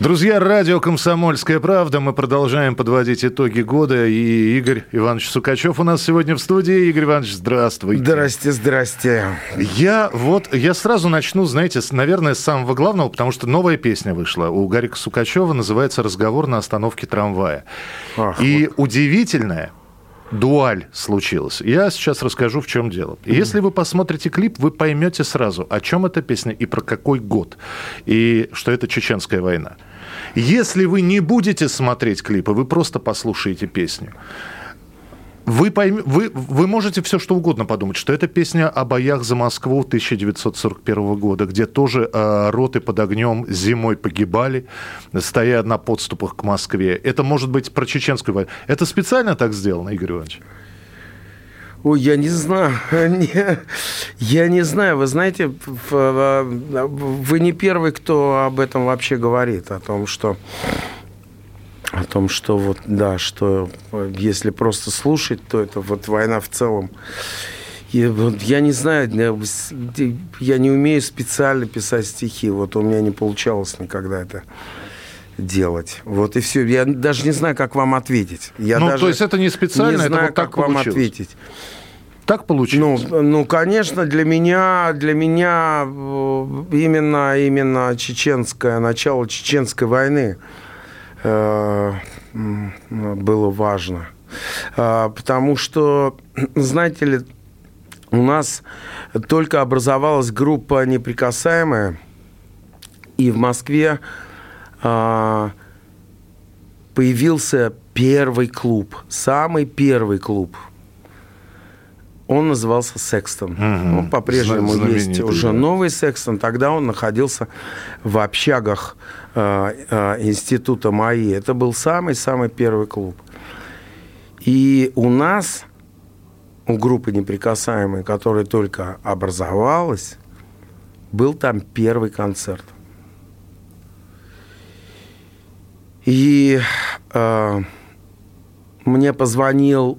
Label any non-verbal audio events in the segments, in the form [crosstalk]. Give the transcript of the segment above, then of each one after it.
Друзья, радио «Комсомольская правда». Мы продолжаем подводить итоги года. И Игорь Иванович Сукачев у нас сегодня в студии. Игорь Иванович, здравствуйте. Здрасте, здрасте. Я вот, я сразу начну, знаете, с, наверное, с самого главного, потому что новая песня вышла у Гарика Сукачева, называется «Разговор на остановке трамвая». Ах, и удивительное, дуаль случилась. Я сейчас расскажу, в чем дело. И Если вы посмотрите клип, вы поймете сразу, о чем эта песня и про какой год. И что это чеченская война. Если вы не будете смотреть клипы, вы просто послушаете песню. Вы, пойм... вы, вы можете все что угодно подумать, что это песня о боях за Москву 1941 года, где тоже э, роты под огнем зимой погибали, стоя на подступах к Москве. Это может быть про чеченскую войну. Это специально так сделано, Игорь Иванович? Ой, я не знаю. [laughs] Я не знаю. Вы знаете, вы не первый, кто об этом вообще говорит, о том, что о том, что вот, да, что если просто слушать, то это вот война в целом. И вот я не знаю, я не умею специально писать стихи. Вот у меня не получалось никогда это делать. Вот и все. Я даже не знаю, как вам ответить. Я ну, даже то есть это не специально, не это знаю, вот так как вам получилось. ответить. Так получилось? Ну, ну, конечно, для меня, для меня э, именно, именно чеченское, начало чеченской войны было важно. Э, потому что, знаете ли, у нас только образовалась группа «Неприкасаемая», и в Москве э, появился первый клуб, самый первый клуб – он назывался Секстон. Угу. Он по-прежнему есть уже да. новый Секстон. Тогда он находился в общагах э, э, института МАИ. Это был самый-самый первый клуб. И у нас, у группы «Неприкасаемые», которая только образовалась, был там первый концерт. И э, мне позвонил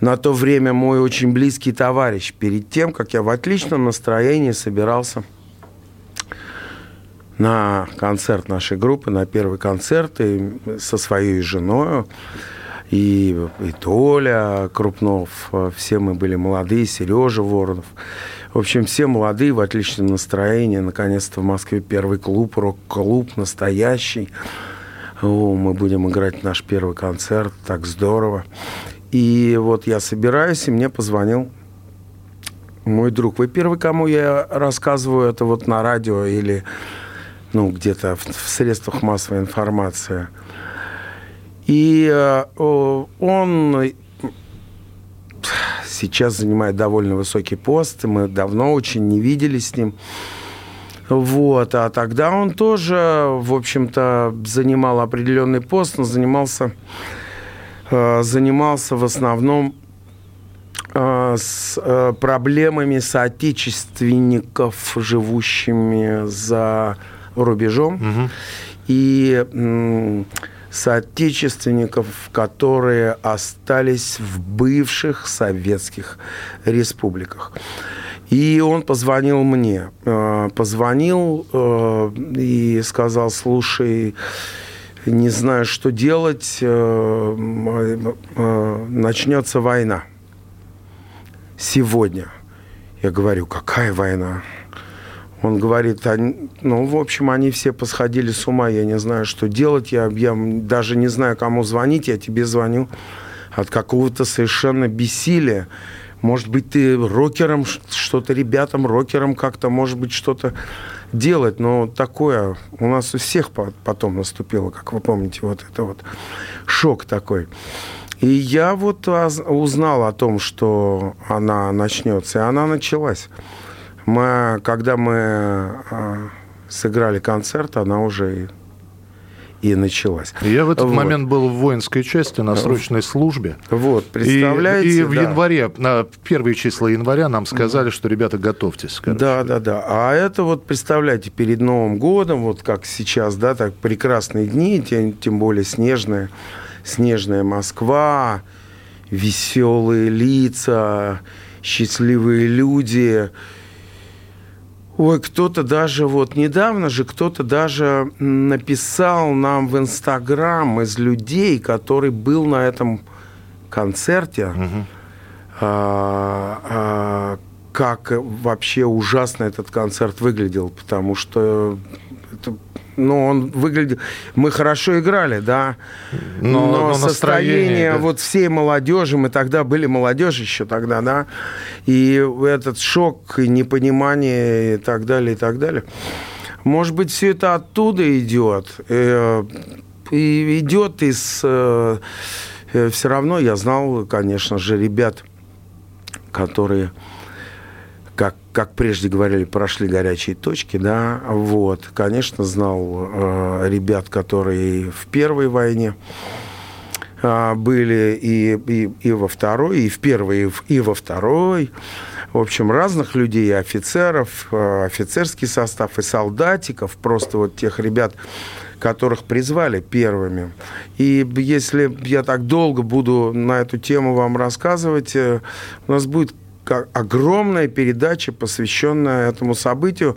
на то время мой очень близкий товарищ, перед тем, как я в отличном настроении собирался на концерт нашей группы, на первый концерт и со своей женой. И, и Толя Крупнов, все мы были молодые, Сережа Воронов. В общем, все молодые, в отличном настроении. Наконец-то в Москве первый клуб, рок-клуб, настоящий. О, мы будем играть наш первый концерт, так здорово. И вот я собираюсь, и мне позвонил мой друг. Вы первый, кому я рассказываю это вот на радио или ну, где-то в, в средствах массовой информации. И э, он сейчас занимает довольно высокий пост. Мы давно очень не виделись с ним. Вот. А тогда он тоже, в общем-то, занимал определенный пост, но занимался Э, занимался в основном э, с э, проблемами соотечественников, живущими за рубежом, угу. и соотечественников, которые остались в бывших советских республиках. И он позвонил мне, позвонил и сказал, слушай, не знаю, что делать, э, э, начнется война. Сегодня. Я говорю, какая война? Он говорит, они, ну, в общем, они все посходили с ума, я не знаю, что делать, я, я даже не знаю, кому звонить, я тебе звоню от какого-то совершенно бессилия. Может быть, ты рокером, что-то ребятам, рокером как-то, может быть, что-то делать, но такое у нас у всех потом наступило, как вы помните, вот это вот шок такой. И я вот узнал о том, что она начнется, и она началась. Мы, когда мы а, сыграли концерт, она уже и началась. Я в этот вот. момент был в воинской части на срочной службе. Вот, представляете? И, и в да. январе, на первые числа января нам сказали, что, ребята, готовьтесь. Короче. Да, да, да. А это вот, представляете, перед Новым годом, вот как сейчас, да, так прекрасные дни, тем, тем более снежная, снежная Москва, веселые лица, счастливые люди – Ой, кто-то даже вот недавно же кто-то даже написал нам в Инстаграм из людей, который был на этом концерте, угу. а, а, как вообще ужасно этот концерт выглядел, потому что ну, он выглядел... Мы хорошо играли, да, но, но, но состояние да. вот всей молодежи, мы тогда были молодежь еще тогда, да, и этот шок, и непонимание и так далее, и так далее. Может быть, все это оттуда идет, э, и идет из... Э, э, все равно я знал, конечно же, ребят, которые как, прежде говорили, прошли горячие точки, да, вот, конечно, знал э, ребят, которые в первой войне э, были и, и, и во второй, и в первой, и, в, и во второй, в общем, разных людей, офицеров, э, офицерский состав, и солдатиков, просто вот тех ребят, которых призвали первыми. И если я так долго буду на эту тему вам рассказывать, э, у нас будет огромная передача, посвященная этому событию.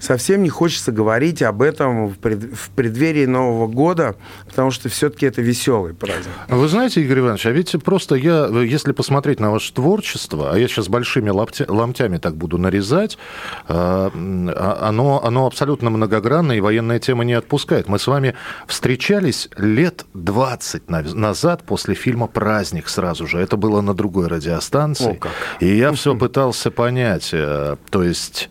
Совсем не хочется говорить об этом в, пред, в преддверии Нового года, потому что все-таки это веселый праздник. Вы знаете, Игорь Иванович, а ведь просто я, если посмотреть на ваше творчество, а я сейчас большими ломтя, ломтями так буду нарезать, а, а, оно, оно абсолютно многогранное, и военная тема не отпускает. Мы с вами встречались лет 20 назад после фильма «Праздник» сразу же. Это было на другой радиостанции. О, как. И я все пытался понять, э, то есть...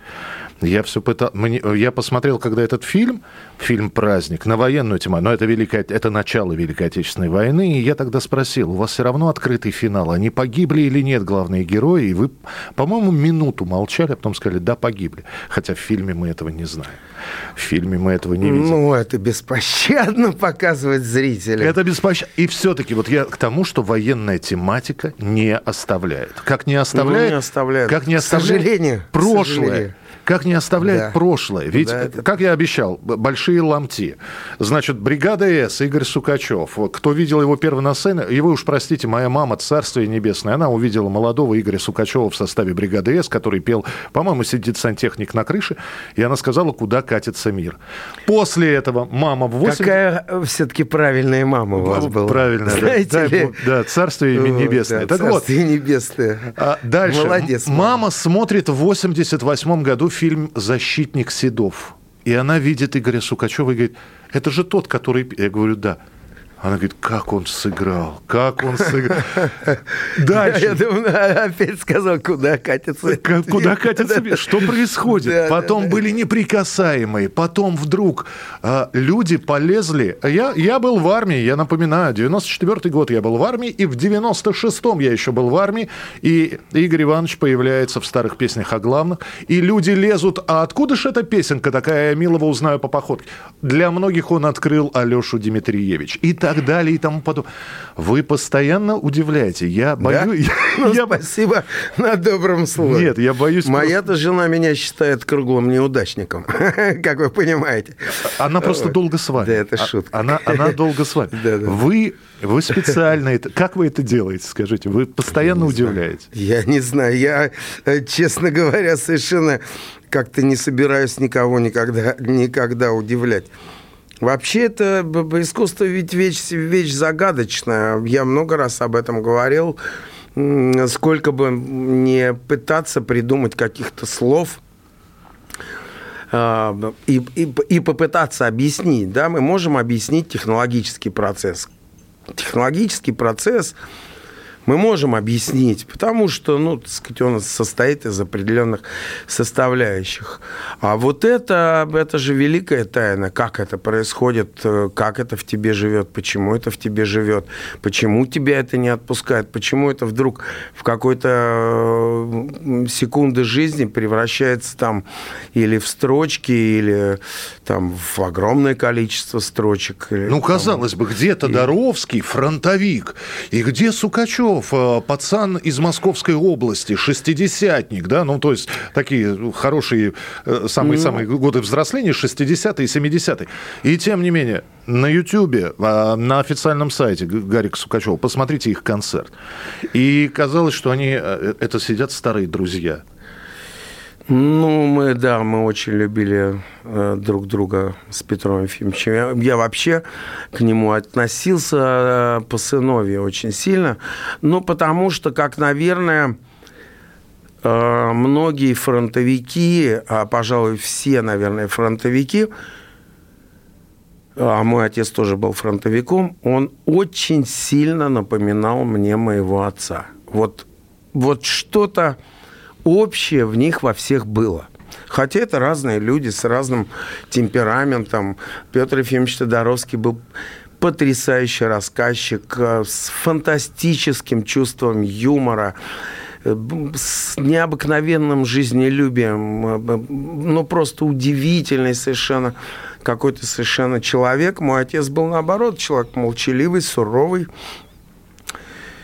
Я все пытал... Я посмотрел, когда этот фильм, фильм «Праздник», на военную тему, но это, великая... это начало Великой Отечественной войны, и я тогда спросил, у вас все равно открытый финал, они погибли или нет, главные герои? И вы, по-моему, минуту молчали, а потом сказали, да, погибли. Хотя в фильме мы этого не знаем. В фильме мы этого не видим. Ну, это беспощадно [laughs] показывать зрителям. Это беспощадно. И все-таки вот я к тому, что военная тематика не оставляет. Как не оставляет... Ну, не оставляет. Как не оставляет... К сожалению. Прошлое. К сожалению как не оставляет да. прошлое. Ведь, да, это... как я обещал, большие ломти. Значит, бригада С, Игорь Сукачев. Кто видел его первый на сцене, и вы уж простите, моя мама, царствие небесное, она увидела молодого Игоря Сукачева в составе бригады С, который пел, по-моему, сидит сантехник на крыше, и она сказала, куда катится мир. После этого мама в 8... Какая э, все-таки правильная мама у вас была. Правильно, Знаете да. Ли? Да, царствие небесное. Да, так царствие вот, небесное. А дальше. Молодец. Мама. мама смотрит в 88 году фильм «Защитник седов». И она видит Игоря Сукачева и говорит, это же тот, который... Я говорю, да. Она говорит, как он сыграл, как он сыграл. [laughs] Дальше. Я думаю, опять сказал, куда катится. Куда катится? [laughs] Что происходит? Потом были неприкасаемые, потом вдруг а, люди полезли. Я, я был в армии, я напоминаю, 94 год я был в армии, и в 96-м я еще был в армии, и Игорь Иванович появляется в старых песнях о главных, и люди лезут, а откуда же эта песенка такая, я милого узнаю по походке? Для многих он открыл Алешу Дмитриевич. И так так далее и тому подобное. Вы постоянно удивляете. Я боюсь... Да? Ну, [laughs] я... Спасибо на добром слове. Нет, я боюсь... Моя-то жена меня считает круглым неудачником, [laughs] как вы понимаете. Она просто долго с вами. Да, это а, шутка. Она, она долго с вами. [laughs] Да, да. Вы, вы специально... Это... Как вы это делаете, скажите? Вы постоянно не удивляете. Знаю. Я не знаю. Я, э, честно говоря, совершенно как-то не собираюсь никого никогда, никогда удивлять. Вообще это искусство ведь вещь, вещь загадочная. Я много раз об этом говорил. Сколько бы не пытаться придумать каких-то слов, а, и, и, и попытаться объяснить, да, мы можем объяснить технологический процесс. Технологический процесс мы можем объяснить, потому что, ну, так сказать, он состоит из определенных составляющих. А вот это, это же великая тайна, как это происходит, э, как это в тебе живет, почему это в тебе живет, почему тебя это не отпускает, почему это вдруг в какой-то э, секунды жизни превращается там или в строчки, или там в огромное количество строчек. Ну, казалось бы, где Тодоровский, фронтовик, и где Сукачев, э, пацан из Московской области, шестидесятник, да, ну, то есть такие хорошие самые-самые ну... годы взросления, 60-е и 70-е. И тем не менее, на Ютьюбе, а, на официальном сайте Гарика Сукачева, посмотрите их концерт. И казалось, что они, э, это сидят старые друзья. Ну, мы, да, мы очень любили э, друг друга с Петром Ефимовичем. Я, я вообще к нему относился э, по сыновье очень сильно. Ну, потому что, как, наверное, э, многие фронтовики, а, пожалуй, все, наверное, фронтовики, а мой отец тоже был фронтовиком, он очень сильно напоминал мне моего отца. Вот, вот что-то общее в них во всех было. Хотя это разные люди с разным темпераментом. Петр Ефимович Тодоровский был потрясающий рассказчик э, с фантастическим чувством юмора э, с необыкновенным жизнелюбием, э, ну, просто удивительный совершенно какой-то совершенно человек. Мой отец был, наоборот, человек молчаливый, суровый,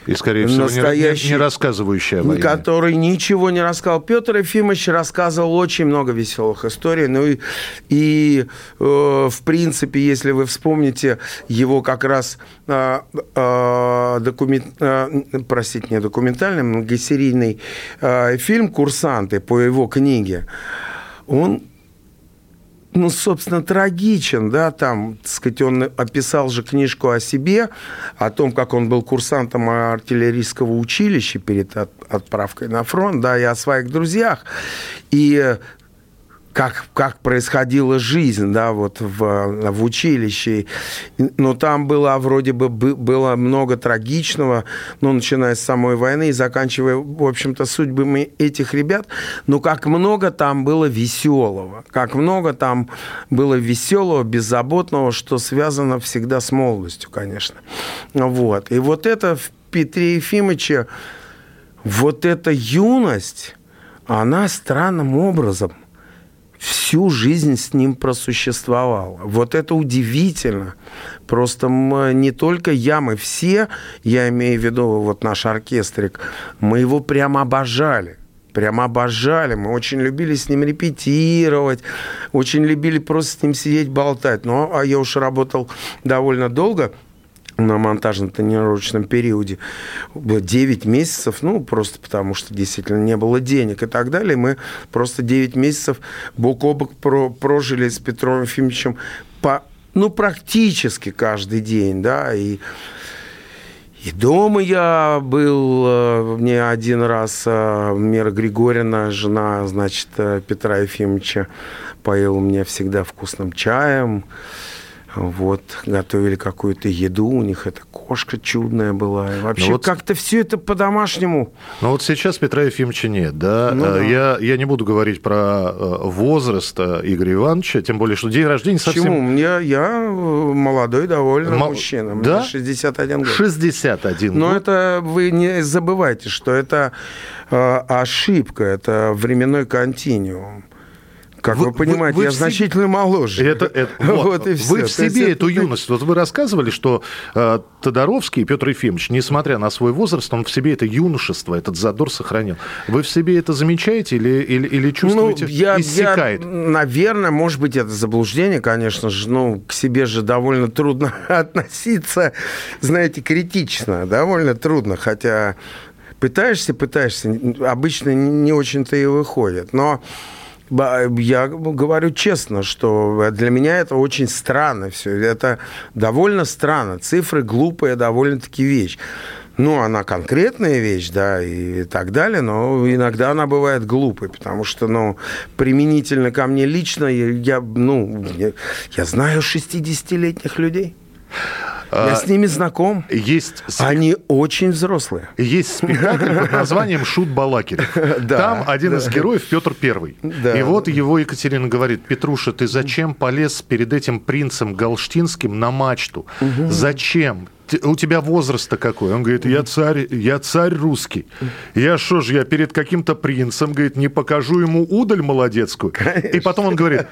и, скорее всего, настоящий, не, не рассказывающий о войне. Который ничего не рассказал. Петр Ефимович рассказывал очень много веселых историй. Ну и, и э, в принципе, если вы вспомните его как раз э, э, документ, э, простите, не документальный, многосерийный э, фильм «Курсанты» по его книге, он ну, собственно, трагичен, да, там, так сказать, он описал же книжку о себе, о том, как он был курсантом артиллерийского училища перед отправкой на фронт, да, и о своих друзьях. И как, как происходила жизнь, да, вот в, в училище. Но там было вроде бы было много трагичного, ну, начиная с самой войны и заканчивая, в общем-то, судьбами этих ребят. Но как много там было веселого, как много там было веселого, беззаботного, что связано всегда с молодостью, конечно. Вот. И вот это в Петре Ефимовиче, вот эта юность, она странным образом – всю жизнь с ним просуществовала. Вот это удивительно. Просто мы, не только я, мы все, я имею в виду вот наш оркестрик, мы его прямо обожали. Прямо обожали. Мы очень любили с ним репетировать, очень любили просто с ним сидеть, болтать. Ну, а я уж работал довольно долго – на монтажно-тренировочном периоде 9 месяцев, ну, просто потому что действительно не было денег и так далее. Мы просто 9 месяцев бок о бок про прожили с Петром Ефимовичем по, ну, практически каждый день, да, и и дома я был э, мне один раз э, Мира Григорьевна, жена, значит, э, Петра Ефимовича, поила мне всегда вкусным чаем вот, готовили какую-то еду, у них эта кошка чудная была. И вообще ну вот, как-то все это по-домашнему. Ну вот сейчас Петра Ефимовича нет, да? Ну, да. Я, я не буду говорить про э, возраст э, Игоря Ивановича, тем более, что день рождения совсем... Почему? Я, я э, молодой довольно Мол... мужчина, да? мне 61 год. 61 Но это вы не забывайте, что это э, ошибка, это временной континуум. Как вы, вы понимаете, вы, вы я значительно себе... моложе. Это, это, [laughs] вот, вот и все. Вы в себе эту это... юность, вот вы рассказывали, что э, Тодоровский Петр Ефимович, несмотря на свой возраст, он в себе это юношество, этот задор сохранил. Вы в себе это замечаете или, или, или чувствуете, ну, я, иссякает? Я, наверное, может быть, это заблуждение, конечно же, ну, к себе же довольно трудно [laughs] относиться, знаете, критично, довольно трудно, хотя пытаешься, пытаешься, обычно не очень-то и выходит, но я говорю честно, что для меня это очень странно все. Это довольно странно. Цифры глупая довольно-таки вещь. Ну, она конкретная вещь, да, и так далее, но иногда она бывает глупой, потому что, ну, применительно ко мне лично, я, ну, я, я знаю 60-летних людей. Я а, с ними знаком. Есть... Они очень взрослые. Есть спектакль под названием «Шут Балакирев». [laughs] Там один из героев Петр Первый. И вот его Екатерина говорит, Петруша, ты зачем полез перед этим принцем Галштинским на мачту? Зачем? у тебя возраст-то какой? Он говорит, я царь, я царь русский. Я что ж, я перед каким-то принцем, говорит, не покажу ему удаль молодецкую. Конечно. И потом он говорит,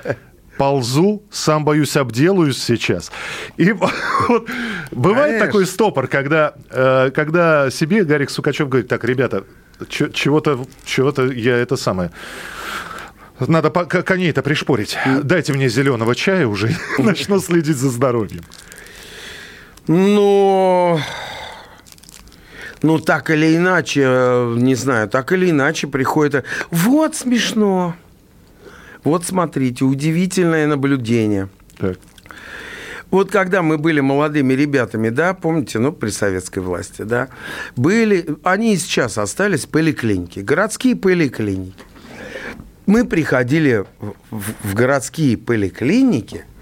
ползу, сам боюсь, обделаюсь сейчас. И [laughs] вот бывает Конечно. такой стопор, когда, э, когда себе Гарик Сукачев говорит, так, ребята, чего-то, чего-то я это самое... Надо коней-то пришпорить. Дайте мне зеленого чая уже, [laughs] начну следить за здоровьем. Но... Ну, так или иначе, э, не знаю, так или иначе приходит... Вот смешно. Вот смотрите, удивительное наблюдение. Так. Вот когда мы были молодыми ребятами, да, помните, ну, при советской власти, да, были, они и сейчас остались поликлиники, городские поликлиники. Мы приходили в, в городские поликлиники –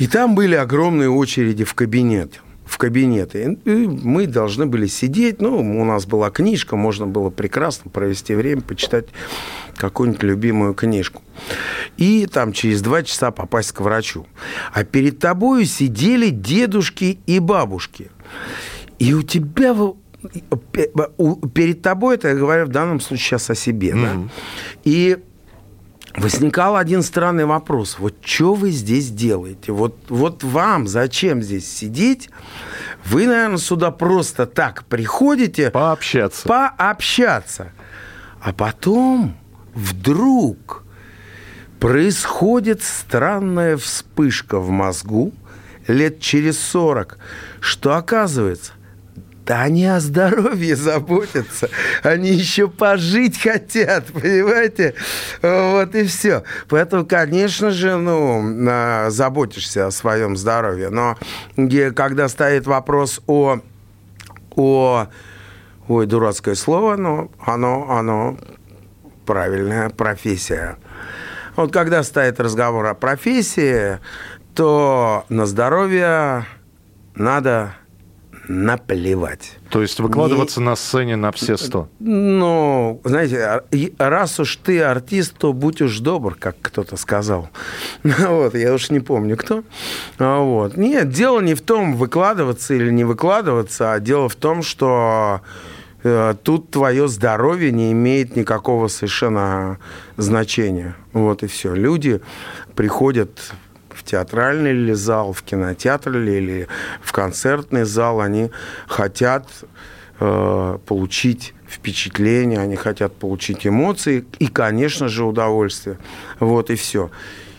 и там были огромные очереди в кабинет в кабинеты. И мы должны были сидеть. Ну, у нас была книжка, можно было прекрасно провести время, почитать какую-нибудь любимую книжку. И там через два часа попасть к врачу. А перед тобой сидели дедушки и бабушки. И у тебя перед тобой, это я говорю в данном случае сейчас о себе, mm-hmm. да? И возникал один странный вопрос. Вот что вы здесь делаете? Вот, вот вам зачем здесь сидеть? Вы, наверное, сюда просто так приходите... Пообщаться. Пообщаться. А потом вдруг происходит странная вспышка в мозгу лет через 40, что оказывается, да они о здоровье заботятся. Они еще пожить хотят, понимаете? Вот и все. Поэтому, конечно же, ну, заботишься о своем здоровье. Но когда стоит вопрос о, о ой, дурацкое слово, но оно, оно правильная профессия. Вот когда стоит разговор о профессии, то на здоровье надо наплевать. То есть выкладываться Не... на сцене на все сто? Ну, знаете, а, раз уж ты артист, то будь уж добр, как кто-то сказал. [laughs] Вот, я уж не помню, кто. А, вот. Нет, дело не в том, выкладываться или не выкладываться, а дело в том, что э, тут твое здоровье не имеет никакого совершенно значения. Вот и все. Люди приходят театральный ли зал, в кинотеатр ли, или в концертный зал, они хотят э, получить впечатление, они хотят получить эмоции и, конечно же, удовольствие. Вот и все.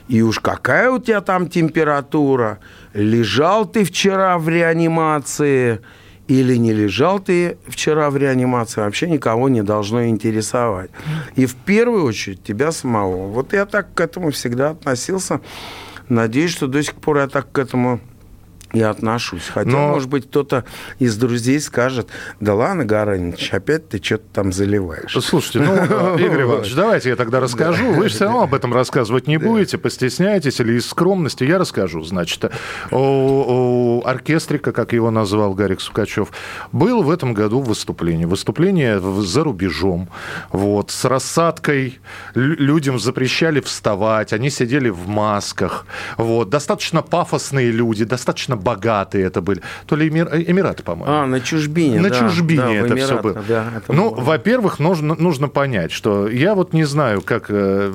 И уж какая у тебя там температура, лежал ты вчера в реанимации или не лежал ты вчера в реанимации, вообще никого не должно интересовать. И в первую очередь тебя самого. Вот я так к этому всегда относился. Надеюсь, что до сих пор я так к этому и отношусь. Хотя, Но... может быть, кто-то из друзей скажет, да ладно, Гаранич, опять ты что-то там заливаешь. Слушайте, ну, [laughs] Игорь Иванович, давайте я тогда расскажу. Вы же все равно об этом рассказывать не будете, постесняетесь или из скромности. Я расскажу. Значит, у оркестрика, как его назвал Гарик Сукачев, был в этом году выступление. Выступление за рубежом. Вот, с рассадкой. Людям запрещали вставать. Они сидели в масках. Вот, достаточно пафосные люди, достаточно богатые это были. То ли Эмир, Эмираты, по-моему. А, на чужбине. На да, чужбине да, это все было. Да, это ну, было. во-первых, нужно, нужно понять, что я вот не знаю, как э,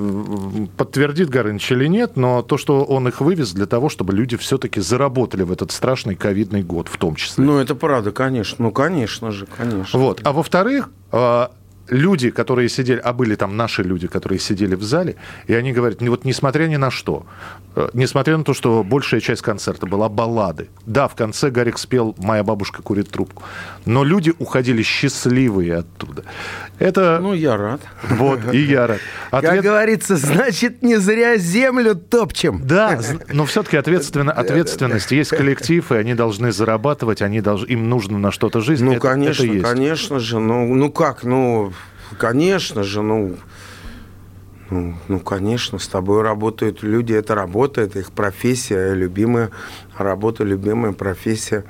подтвердит Горыныч или нет, но то, что он их вывез для того, чтобы люди все-таки заработали в этот страшный ковидный год в том числе. Ну, это правда, конечно. Ну, конечно же, конечно. Вот. А во-вторых, э, люди, которые сидели, а были там наши люди, которые сидели в зале, и они говорят, вот несмотря ни на что, э, несмотря на то, что большая часть концерта была баллады, да, в конце Гарик спел «Моя бабушка курит трубку», но люди уходили счастливые оттуда. Это... Ну, я рад. Вот, и я рад. Ответ... Как говорится, значит, не зря землю топчем. Да, но все-таки ответственно, ответственность. Есть коллектив, и они должны зарабатывать, они должны, им нужно на что-то жизнь. Ну, это, конечно, это есть. конечно же. Ну, ну как, ну, конечно же, ну, Ну, ну, конечно, с тобой работают люди, это работа, это их профессия, любимая работа, любимая профессия.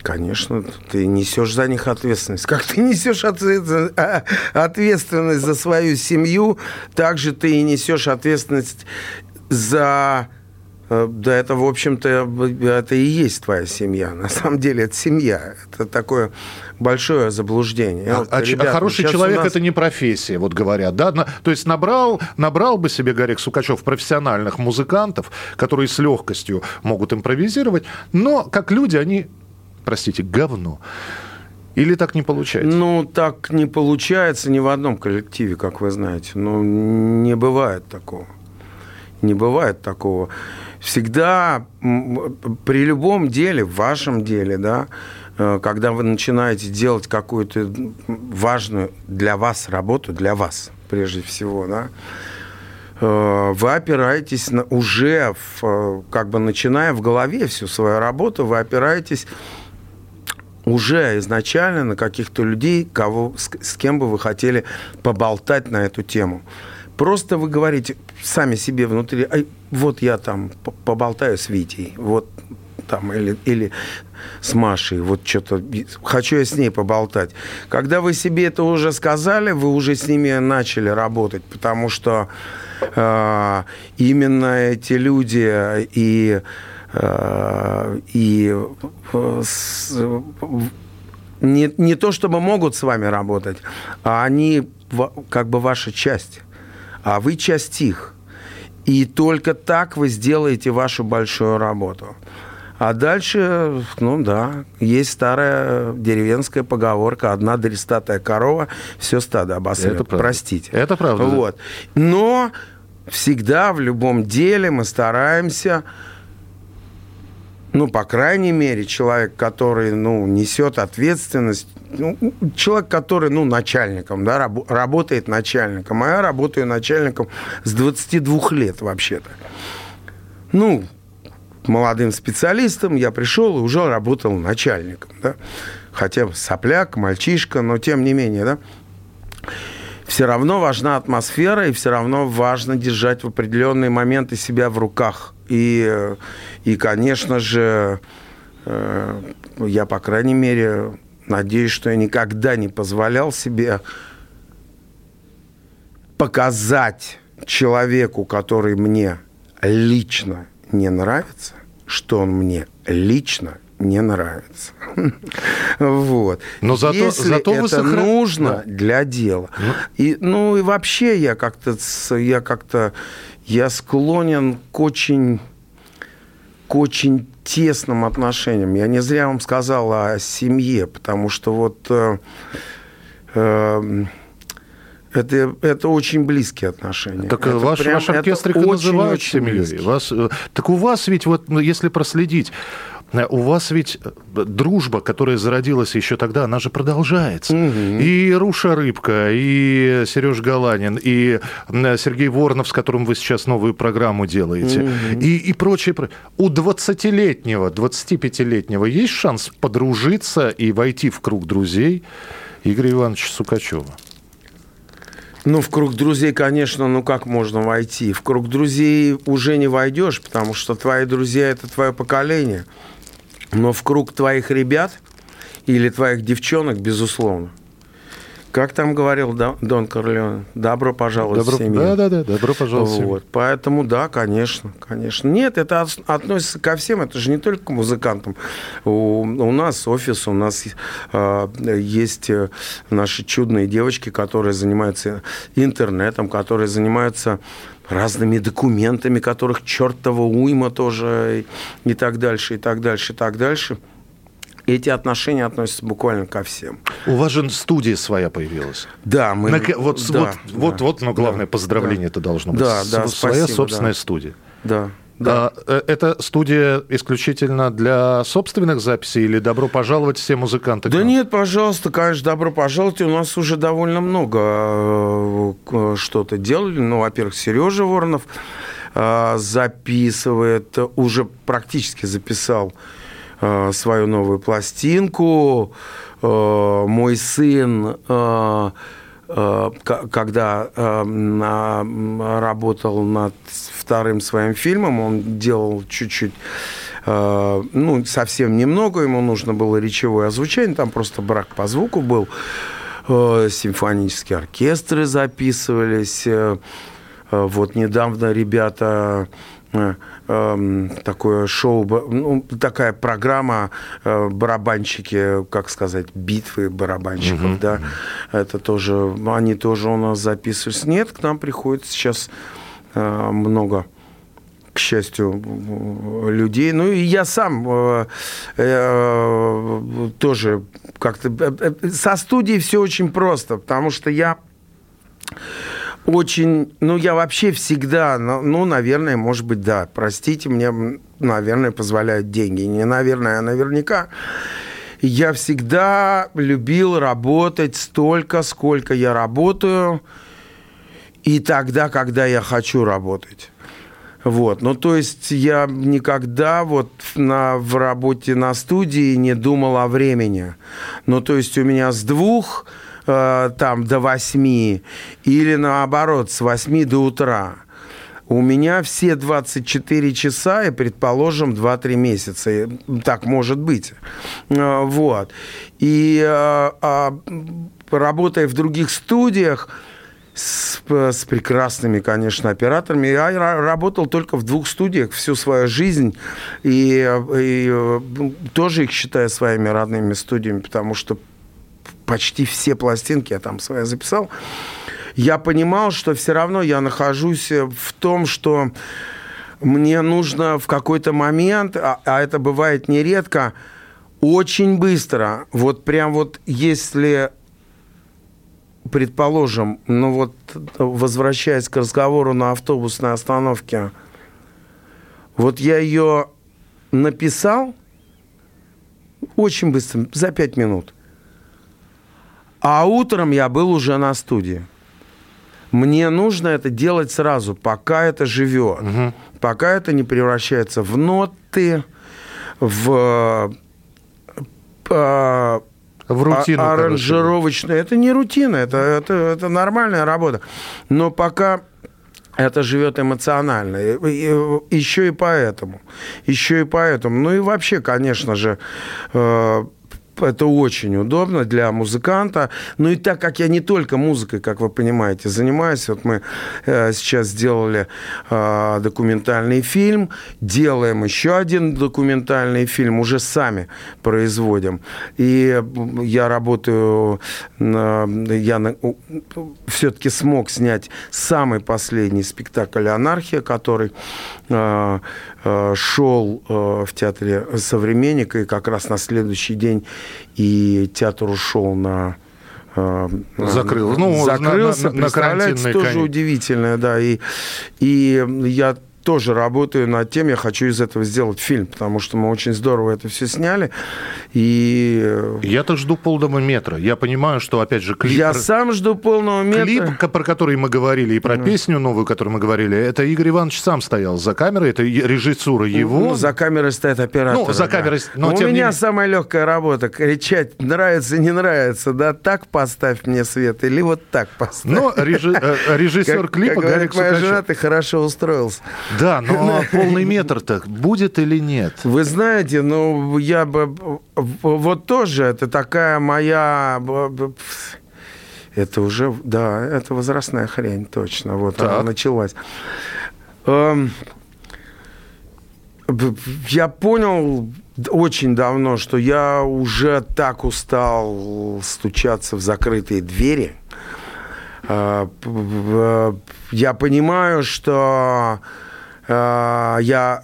Конечно, ты несешь за них ответственность. Как ты несешь а, ответственность за свою семью, так же ты и несешь ответственность за да, это, в общем-то, это и есть твоя семья. На самом деле, это семья. Это такое большое заблуждение. А, вот, а ребята, хороший человек нас... это не профессия, вот говорят, да? То есть набрал, набрал бы себе Гарик Сукачев профессиональных музыкантов, которые с легкостью могут импровизировать, но как люди они, простите, говно. Или так не получается? Ну, так не получается ни в одном коллективе, как вы знаете. Ну, не бывает такого. Не бывает такого всегда при любом деле, в вашем деле, да, э, когда вы начинаете делать какую-то важную для вас работу, для вас прежде всего, да, э, вы опираетесь на, уже, в, э, как бы начиная в голове всю свою работу, вы опираетесь уже изначально на каких-то людей, кого, с, с кем бы вы хотели поболтать на эту тему. Просто вы говорите сами себе внутри, вот я там поболтаю с Витей, вот там, или, или с Машей, вот что-то, хочу я с ней поболтать. Когда вы себе это уже сказали, вы уже с ними начали работать, потому что э, именно эти люди и, э, и э, с, не, не то чтобы могут с вами работать, а они как бы ваша часть а вы часть их. И только так вы сделаете вашу большую работу. А дальше, ну да, есть старая деревенская поговорка «одна дристатая корова все стадо обосрет». Это правда. Простите. Это правда. Вот. Но всегда в любом деле мы стараемся ну, по крайней мере, человек, который, ну, несет ответственность, ну, человек, который, ну, начальником, да, раб, работает начальником, а я работаю начальником с 22 лет вообще-то. Ну, молодым специалистом я пришел и уже работал начальником, да, хотя сопляк, мальчишка, но тем не менее, да, все равно важна атмосфера, и все равно важно держать в определенные моменты себя в руках. И, и конечно же, э, я, по крайней мере, надеюсь, что я никогда не позволял себе показать человеку, который мне лично не нравится, что он мне лично не нравится. [laughs] вот. Но зато, Если зато это сохран... нужно да. для дела. Ну. И, ну и вообще я как-то, я как-то, я склонен к очень, к очень тесным отношениям. Я не зря вам сказал о семье, потому что вот э, э, это, это очень близкие отношения. Так это ваш, прям, ваш оркестрик и называют семьей. Вас, э, так у вас ведь, вот, ну, если проследить, у вас ведь э, дружба, которая зародилась еще тогда, она же продолжается. Угу. И Руша Рыбка, и Сереж Галанин, и Сергей Воронов, с которым вы сейчас новую программу делаете, угу. и, и прочее. У 20-летнего, 25-летнего есть шанс подружиться и войти в круг друзей Игоря Ивановича Сукачева? Ну, в круг друзей, конечно, ну как можно войти? В круг друзей уже не войдешь, потому что твои друзья – это твое поколение – но в круг твоих ребят или твоих девчонок, безусловно. Как там говорил Дон Корлеон, добро пожаловать добро, в семью. Да, да, да, добро пожаловать вот. в семью. Поэтому да, конечно, конечно. Нет, это относится ко всем, это же не только к музыкантам. У, у нас офис, у нас э, есть наши чудные девочки, которые занимаются интернетом, которые занимаются разными документами, которых чертова уйма тоже, и, так дальше, и так дальше, и так дальше. Эти отношения относятся буквально ко всем. У вас же студия своя появилась. Да, мы... На, вот, да, вот, да, вот, вот, но главное да, поздравление да, это должно быть. Да, да, Своя спасибо, собственная да. студия. Да. Да. А, это студия исключительно для собственных записей или добро пожаловать все музыканты? Да нет, пожалуйста, конечно, добро пожаловать. У нас уже довольно много э, что-то делали. Ну, во-первых, Сережа Воронов э, записывает, уже практически записал э, свою новую пластинку. Мой сын э, когда э, работал над вторым своим фильмом, он делал чуть-чуть, ну, совсем немного, ему нужно было речевое озвучение, там просто брак по звуку был, симфонические оркестры записывались, вот недавно ребята такое шоу, ну, такая программа э, барабанщики, как сказать, битвы барабанщиков, угу. да, это тоже, они тоже у нас записывались. Нет, к нам приходит сейчас э, много к счастью, людей. Ну и я сам э, э, тоже как-то... Э, со студией все очень просто, потому что я очень, ну, я вообще всегда, ну, ну, наверное, может быть, да, простите, мне, наверное, позволяют деньги. Не наверное, а наверняка. Я всегда любил работать столько, сколько я работаю, и тогда, когда я хочу работать. Вот, ну то есть я никогда вот на, в работе на студии не думал о времени. Ну то есть у меня с двух э, там до 8 или наоборот с 8 до утра. У меня все 24 часа и, предположим, 2-3 месяца. Так может быть. Э, вот. И э, а, работая в других студиях, с, с прекрасными, конечно, операторами. Я работал только в двух студиях всю свою жизнь. И, и тоже их считаю своими родными студиями, потому что почти все пластинки я там свои записал, я понимал, что все равно я нахожусь в том, что мне нужно в какой-то момент, а, а это бывает нередко, очень быстро, вот прям вот если предположим, ну вот возвращаясь к разговору на автобусной остановке, вот я ее написал очень быстро, за пять минут. А утром я был уже на студии. Мне нужно это делать сразу, пока это живет, угу. пока это не превращается в ноты, в э, в рутину. А, аранжировочную. Это не рутина, это, это, это нормальная работа. Но пока это живет эмоционально. Еще и поэтому. Еще и поэтому. Ну и вообще, конечно же, э, это очень удобно для музыканта. Ну и так как я не только музыкой, как вы понимаете, занимаюсь, вот мы э, сейчас сделали э, документальный фильм, делаем еще один документальный фильм, уже сами производим. И я работаю, на, я на, все-таки смог снять самый последний спектакль «Анархия», который э, э, шел э, в театре «Современника», и как раз на следующий день и театр ушел на Закрыл. Ну, закрылся, на, на, на представляете, тоже конец. удивительное, да, и, и я тоже работаю над тем, я хочу из этого сделать фильм, потому что мы очень здорово это все сняли. И... Э, Я-то жду полного метра. Я понимаю, что, опять же, клип... Я сам жду полного метра. Клип, про который мы говорили, и про mm. песню новую, которую мы говорили, это Игорь Иванович сам стоял за камерой, это режиссура его. Ну, за камерой стоит оператор. Ну, за камерой... Да. Но, У меня не... самая легкая работа, кричать нравится, не нравится, да, так поставь мне свет, или вот так поставь. Но э, режиссер клипа Гарик моя жена, ты хорошо устроился. Да, но [laughs] полный метр-то будет или нет? Вы знаете, ну, я бы... Вот тоже это такая моя... Это уже, да, это возрастная хрень, точно. Вот так. она началась. Эм, я понял очень давно, что я уже так устал стучаться в закрытые двери. Э, я понимаю, что я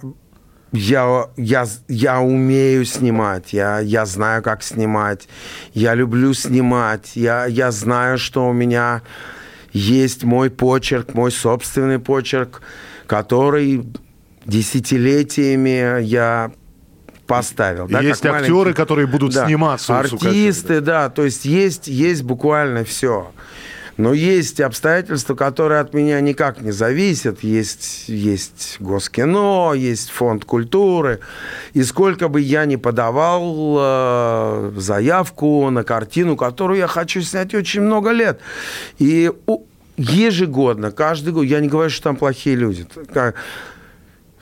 я, я, я умею снимать, я, я знаю, как снимать, я люблю снимать, я, я знаю, что у меня есть мой почерк, мой собственный почерк, который десятилетиями я поставил. Да, есть актеры, маленький. которые будут да. сниматься. Артисты, да, то есть есть, есть буквально все. Но есть обстоятельства, которые от меня никак не зависят. Есть, есть Госкино, есть Фонд культуры. И сколько бы я ни подавал э, заявку на картину, которую я хочу снять очень много лет. И ежегодно, каждый год, я не говорю, что там плохие люди.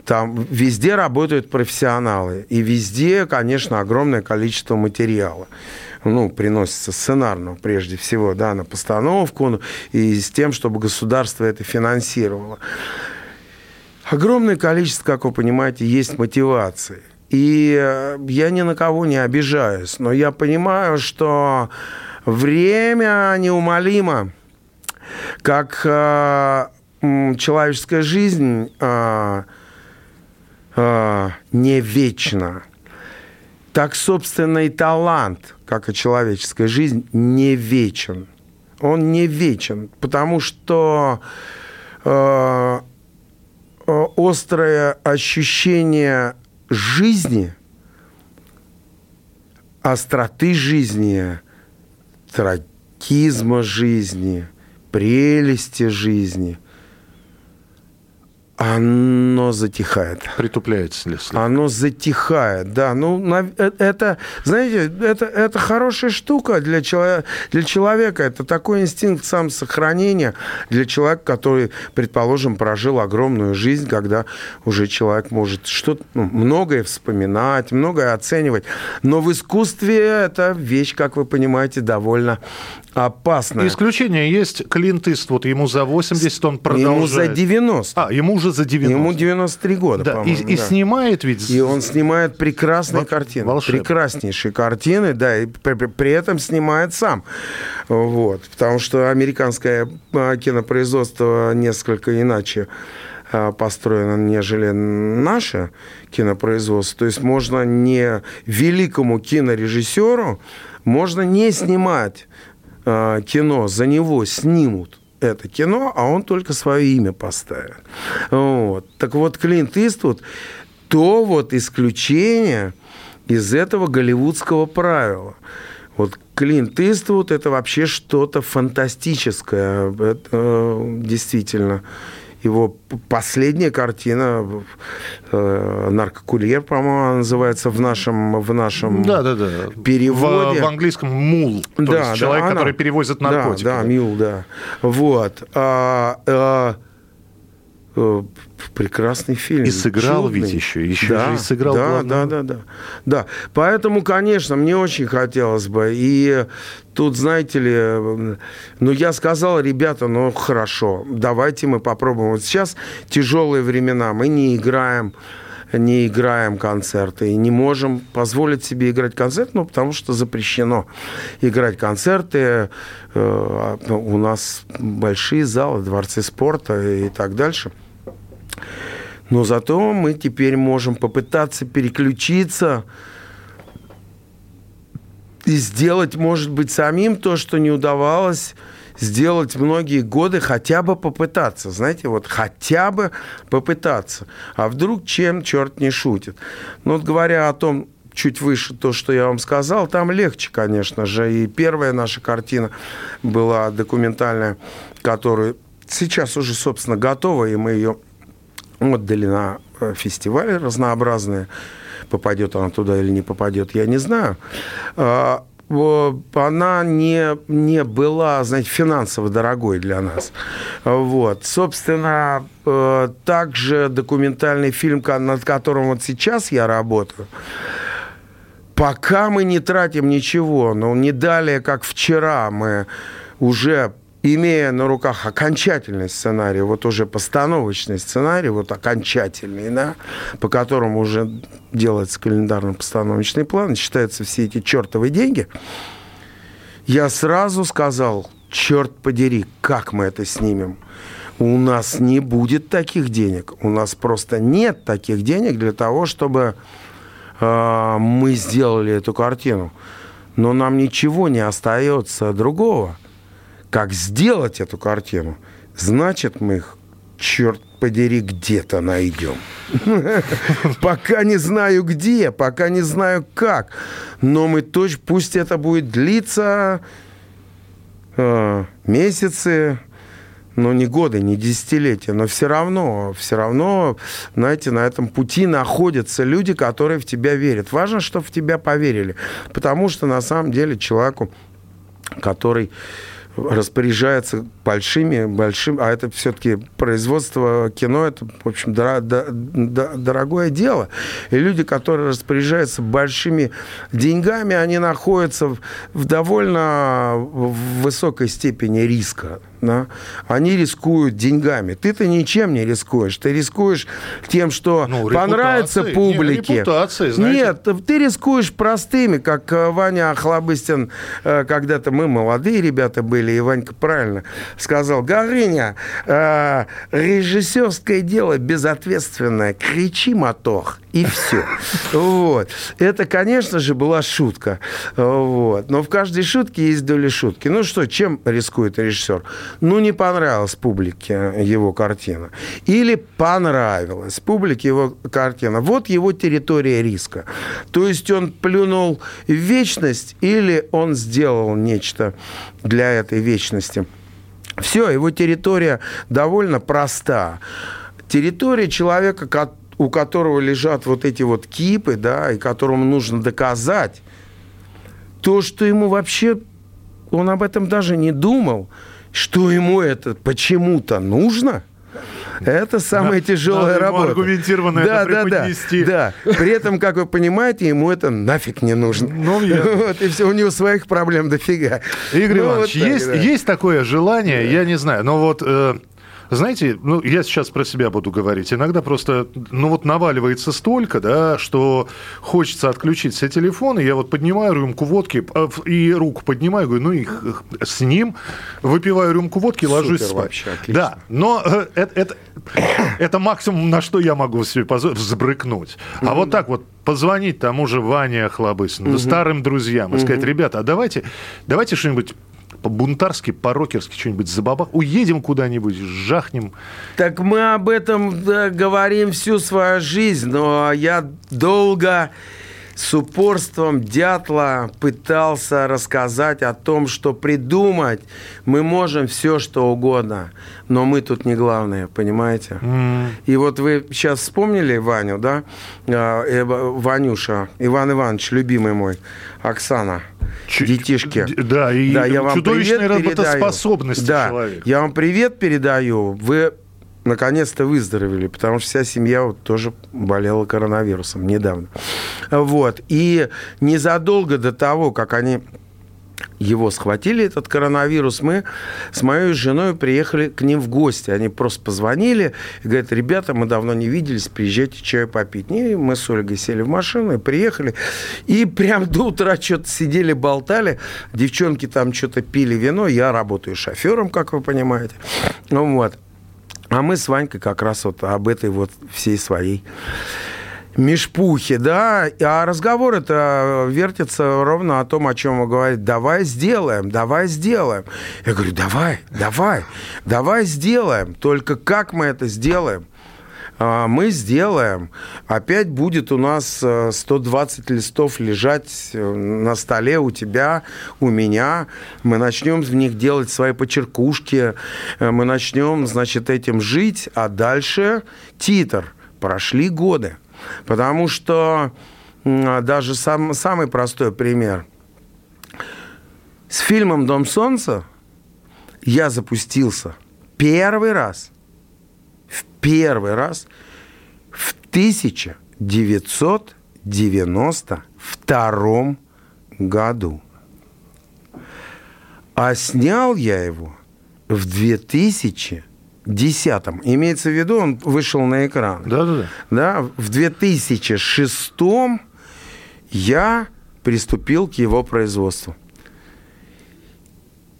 Там везде работают профессионалы. И везде, конечно, огромное количество материала. Ну, приносится сценарно, прежде всего, да, на постановку, ну, и с тем, чтобы государство это финансировало. Огромное количество, как вы понимаете, есть мотивации. И э, я ни на кого не обижаюсь, но я понимаю, что время неумолимо, как э, человеческая жизнь э, э, не вечна, так, собственно, и талант, как и человеческая жизнь, не вечен. Он не вечен, потому что э, э острое ощущение жизни, остроты жизни, трагизма жизни, прелести жизни – оно затихает. Притупляется ли слегка? Оно затихает, да. Ну, э, это, знаете, это, это хорошая штука для, человека, для человека. Это такой инстинкт самосохранения для человека, который, предположим, прожил огромную жизнь, когда уже человек может что-то, ну, многое вспоминать, многое оценивать. Но в искусстве это вещь, как вы понимаете, довольно опасная. Исключение есть. Клинт Иствуд, ему за 80 он продолжает. Ему за 90. А, ему уже за 90. Ему 93 года, да, и, и да. снимает ведь... И он снимает прекрасные Вол... картины. Волшебно. Прекраснейшие картины, да, и при, при этом снимает сам. Вот. Потому что американское а, кинопроизводство несколько иначе а, построено, нежели наше кинопроизводство. То есть можно не великому кинорежиссеру, можно не снимать э, кино, за него снимут это кино, а он только свое имя поставит. Вот. Так вот, Клинт Иствуд то вот исключение из этого голливудского правила. Вот Клинт Иствуд – это вообще что-то фантастическое, это, э, действительно его последняя картина э, «Наркокурьер», по-моему, называется в нашем, в нашем да, да, да. переводе. В, в английском «мул», то да, есть человек, она, который перевозит наркотики. Да, да, «мюл», да. Вот. А, а, прекрасный фильм. И сыграл чудный. ведь еще, еще да, же и сыграл да, главного. да, да, да, да. Поэтому, конечно, мне очень хотелось бы. И тут, знаете ли, ну, я сказал, ребята, ну, хорошо, давайте мы попробуем. Вот сейчас тяжелые времена, мы не играем не играем концерты и не можем позволить себе играть концерт, ну, потому что запрещено играть концерты. Э, у нас большие залы, дворцы спорта и так дальше. Но зато мы теперь можем попытаться переключиться и сделать, может быть, самим то, что не удавалось сделать многие годы, хотя бы попытаться, знаете, вот хотя бы попытаться. А вдруг чем черт не шутит? Ну, вот говоря о том, чуть выше то, что я вам сказал, там легче, конечно же. И первая наша картина была документальная, которую сейчас уже, собственно, готова, и мы ее отдали на э, фестивали разнообразные. Попадет она туда или не попадет, я не знаю. А, она не, не была, знаете, финансово дорогой для нас. Вот. Собственно, э, также документальный фильм, над которым вот сейчас я работаю, пока мы не тратим ничего, но не далее, как вчера, мы уже имея на руках окончательный сценарий, вот уже постановочный сценарий, вот окончательный, да, по которому уже делается календарно-постановочный план, считаются все эти чертовы деньги, я сразу сказал, черт подери, как мы это снимем? У нас не будет таких денег. У нас просто нет таких денег для того, чтобы э, мы сделали эту картину. Но нам ничего не остается другого – как сделать эту картину, значит, мы их, черт подери, где-то найдем. [laughs] Пока не знаю где, пока не знаю как. Но мы точно, пусть это будет длиться э, месяцы, ну, не годы, не десятилетия, но все равно, все равно, знаете, на этом пути находятся люди, которые в тебя верят. Важно, чтобы в тебя поверили, потому что на самом деле человеку, который распоряжается большими, большим, а это все-таки производство кино, это, в общем, дор- дор- дорогое дело. И люди, которые распоряжаются большими деньгами, они находятся в, в довольно высокой степени риска да, они рискуют деньгами. Ты-то ничем не рискуешь. Ты рискуешь тем, что ну, понравится публике. Нет, Нет, ты рискуешь простыми, как э, Ваня Охлобыстин, э, когда-то мы молодые ребята были, и Ванька правильно сказал, Горыня, э, режиссерское дело безответственное, кричи мотор, и все. Вот. Это, конечно же, была шутка. Вот. Но в каждой шутке есть доля шутки. Ну что, чем рискует режиссер? ну, не понравилась публике его картина. Или понравилась публике его картина. Вот его территория риска. То есть он плюнул в вечность или он сделал нечто для этой вечности. Все, его территория довольно проста. Территория человека, у которого лежат вот эти вот кипы, да, и которому нужно доказать то, что ему вообще он об этом даже не думал – что ему это почему-то нужно, это самая надо, тяжелая работа. аргументированно да, это да, да, да. При этом, как вы понимаете, ему это нафиг не нужно. Ну, я... вот, и все, у него своих проблем дофига. Игорь ну, Иванович, вот так, есть, да. есть такое желание, да. я не знаю, но вот... Э, знаете, ну, я сейчас про себя буду говорить. Иногда просто, ну, вот наваливается столько, да, что хочется отключить все телефоны. Я вот поднимаю рюмку водки а, и руку поднимаю, говорю, ну, их с ним, выпиваю рюмку водки, Супер ложусь спать. Вообще, отлично. Да, но э, это, это, это максимум, на что я могу себе позволить, взбрыкнуть. А mm-hmm. вот так вот позвонить тому же Ване Охлобыстину, mm-hmm. старым друзьям и mm-hmm. сказать, ребята, а давайте, давайте что-нибудь по-бунтарски, по-рокерски что-нибудь забабах. Уедем куда-нибудь, жахнем. Так мы об этом да, говорим всю свою жизнь, но я долго с упорством дятла пытался рассказать о том, что придумать мы можем все, что угодно, но мы тут не главные, понимаете? Mm. И вот вы сейчас вспомнили Ваню, да? А, э, Ванюша, Иван Иванович, любимый мой, Оксана, Ч- детишки. Да, и да, я вам чудовищная работоспособность да, человека. Я вам привет передаю. Вы наконец-то выздоровели, потому что вся семья вот тоже болела коронавирусом недавно. Вот. И незадолго до того, как они его схватили, этот коронавирус, мы с моей женой приехали к ним в гости. Они просто позвонили и говорят, ребята, мы давно не виделись, приезжайте чаю попить. И мы с Ольгой сели в машину и приехали. И прям до утра что-то сидели, болтали. Девчонки там что-то пили вино. Я работаю шофером, как вы понимаете. Ну вот. А мы с Ванькой как раз вот об этой вот всей своей мешпухе, да, а разговор это вертится ровно о том, о чем вы говорите. Давай сделаем, давай сделаем. Я говорю, давай, давай, давай сделаем. Только как мы это сделаем? А, мы сделаем. Опять будет у нас 120 э, листов лежать э, на столе у тебя, у меня. Мы начнем в них делать свои почеркушки. Э, мы начнем, значит, этим жить. А дальше титр. Прошли годы. Потому что даже сам, самый простой пример. С фильмом «Дом солнца» я запустился первый раз – первый раз в 1992 году. А снял я его в 2010 Имеется в виду, он вышел на экран. Да, да, да. Да, в 2006 я приступил к его производству.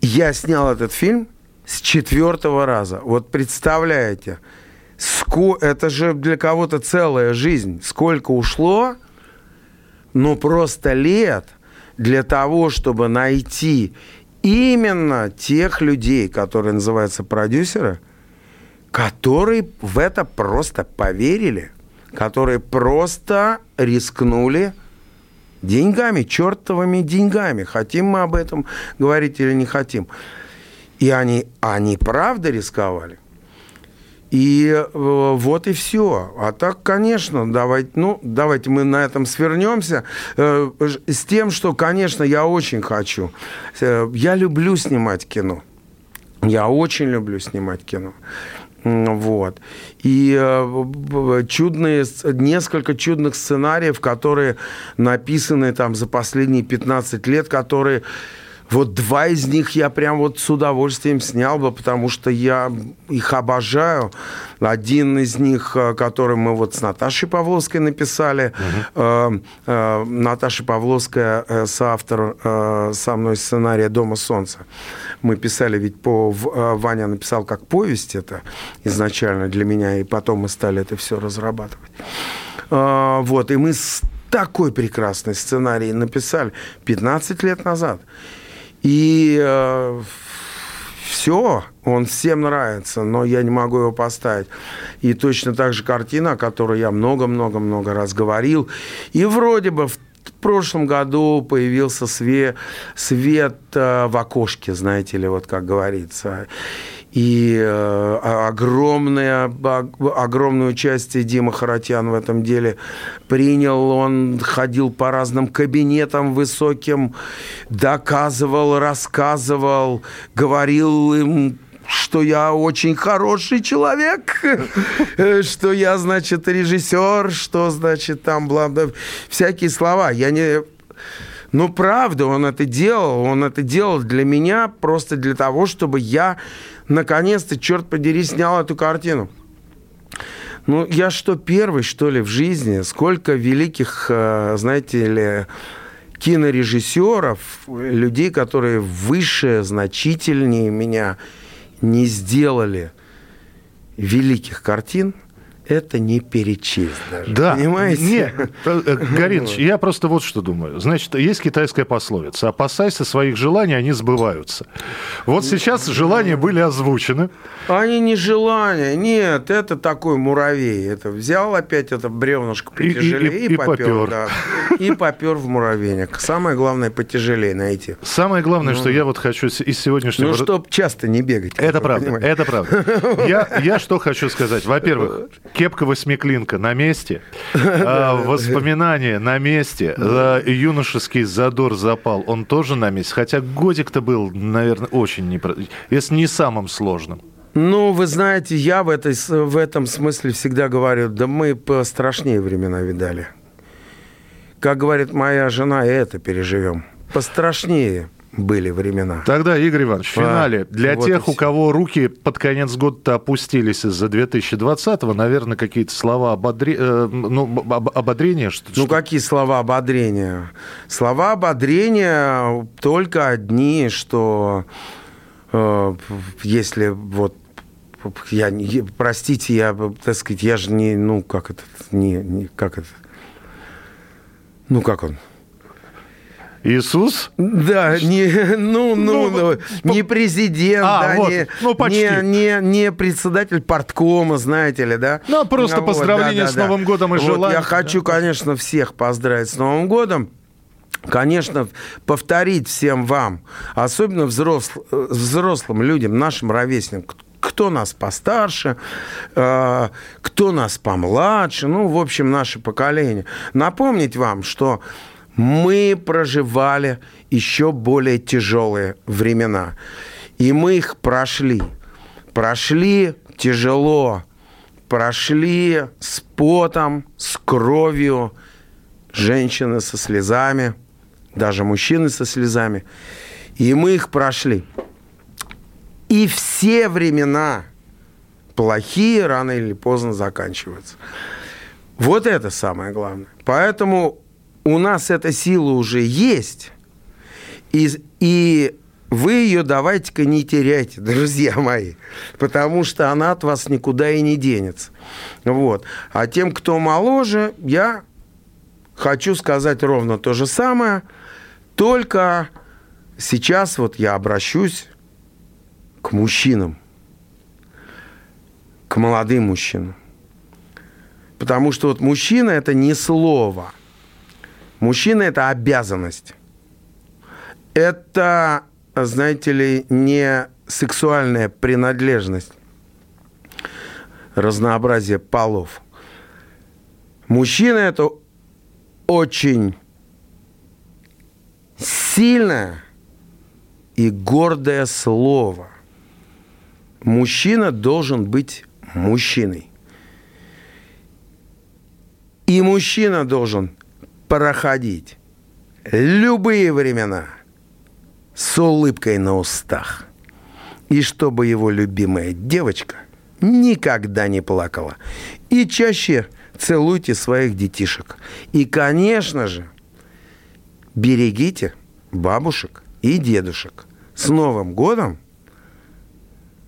Я снял этот фильм с четвертого раза. Вот представляете, это же для кого-то целая жизнь. Сколько ушло, ну просто лет для того, чтобы найти именно тех людей, которые называются продюсеры, которые в это просто поверили, которые просто рискнули деньгами, чертовыми деньгами. Хотим мы об этом говорить или не хотим. И они, они правда рисковали. И э, вот и все. А так, конечно, давайте, ну, давайте мы на этом свернемся э, с тем, что, конечно, я очень хочу. Э, я люблю снимать кино. Я очень люблю снимать кино. Вот. И чудные, несколько чудных сценариев, которые написаны там за последние 15 лет, которые вот два из них я прям вот с удовольствием снял бы, потому что я их обожаю. Один из них, э, который мы вот с Наташей Павловской написали. Угу. Наташа Павловская соавтор со мной сценария «Дома солнца». Мы писали ведь по... Ваня написал как повесть это изначально для меня, и потом мы стали это все разрабатывать. Вот, и мы такой прекрасный сценарий написали 15 лет назад. И э, все, он всем нравится, но я не могу его поставить. И точно так же картина, о которой я много-много-много раз говорил. И вроде бы в прошлом году появился свет, свет э, в окошке, знаете ли, вот как говорится. И э, огромное, огромное участие Дима Харатьян в этом деле принял. Он ходил по разным кабинетам высоким, доказывал, рассказывал, говорил им что я очень хороший человек, [laughs] что я, значит, режиссер, что, значит, там, бла, бла, всякие слова. Я не... Ну, правда, он это делал. Он это делал для меня просто для того, чтобы я наконец-то, черт подери, снял эту картину. Ну, я что, первый, что ли, в жизни? Сколько великих, э, знаете ли, кинорежиссеров, людей, которые выше, значительнее меня не сделали великих картин – это не перечесть даже. Да. Понимаете? Нет, э, Горыныч, я просто вот что думаю. Значит, есть китайская пословица. Опасайся своих желаний, они сбываются. Вот сейчас желания были озвучены. Они не желания. Нет, это такой муравей. Это взял опять это бревнышко потяжелее и, и, и, и попер. попер. Да. И попер в муравейник. Самое главное, потяжелее найти. Самое главное, ну. что я вот хочу из сегодняшнего... Ну, чтобы часто не бегать. Это правда, понимаете. это правда. Я, я что хочу сказать. Во-первых, Кепка восьмиклинка на месте, [laughs] а, воспоминания на месте, юношеский задор запал, он тоже на месте. Хотя годик-то был, наверное, очень непро... если не самым сложным. Ну, вы знаете, я в, этой, в этом смысле всегда говорю, да мы страшнее времена видали. Как говорит моя жена, и это переживем. Пострашнее были времена. Тогда, Игорь Иванович, в финале, для вот тех, у кого руки под конец года опустились из-за 2020-го, наверное, какие-то слова ободре... Э, ну, ободрения? Что, ну, что? какие слова ободрения? Слова ободрения только одни, что э, если вот я, простите, я, так сказать, я же не, ну, как это, не, не как это, ну, как он, Иисус? Да, не, ну, ну, ну, не президент, а, да, вот, не, ну, почти. Не, не, не председатель порткома, знаете ли, да? Ну, просто ну, поздравления вот, да, с Новым годом и вот желания. Я хочу, конечно, всех поздравить с Новым годом. Конечно, повторить всем вам, особенно взросл, взрослым людям, нашим ровесникам, кто нас постарше, э, кто нас помладше, ну, в общем, наше поколение. Напомнить вам, что мы проживали еще более тяжелые времена. И мы их прошли. Прошли тяжело. Прошли с потом, с кровью. Женщины со слезами, даже мужчины со слезами. И мы их прошли. И все времена плохие рано или поздно заканчиваются. Вот это самое главное. Поэтому у нас эта сила уже есть, и, и вы ее давайте-ка не теряйте, [laughs] друзья мои, потому что она от вас никуда и не денется. Вот. А тем, кто моложе, я хочу сказать ровно то же самое, только сейчас вот я обращусь к мужчинам, к молодым мужчинам. Потому что вот мужчина – это не слово – Мужчина – это обязанность. Это знаете ли, не сексуальная принадлежность, разнообразие полов. Мужчина – это очень сильное и гордое слово. Мужчина должен быть мужчиной. И мужчина должен проходить любые времена с улыбкой на устах. И чтобы его любимая девочка никогда не плакала. И чаще целуйте своих детишек. И, конечно же, берегите бабушек и дедушек. С Новым годом,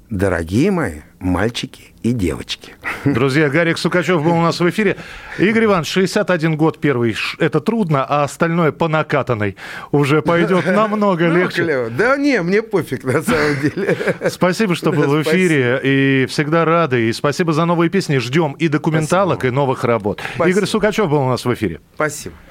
дорогие мои мальчики и девочки. [laughs] Друзья, Гарик Сукачев был у нас в эфире. Игорь Иванович, 61 год первый, это трудно, а остальное по накатанной уже пойдет [laughs] намного ну, легче. Да не, мне пофиг на самом деле. [laughs] Спасибо, что был в эфире, и всегда рады. И спасибо за новые песни. Ждем и документалок, и новых работ. Игорь Сукачев был у нас в эфире. Спасибо.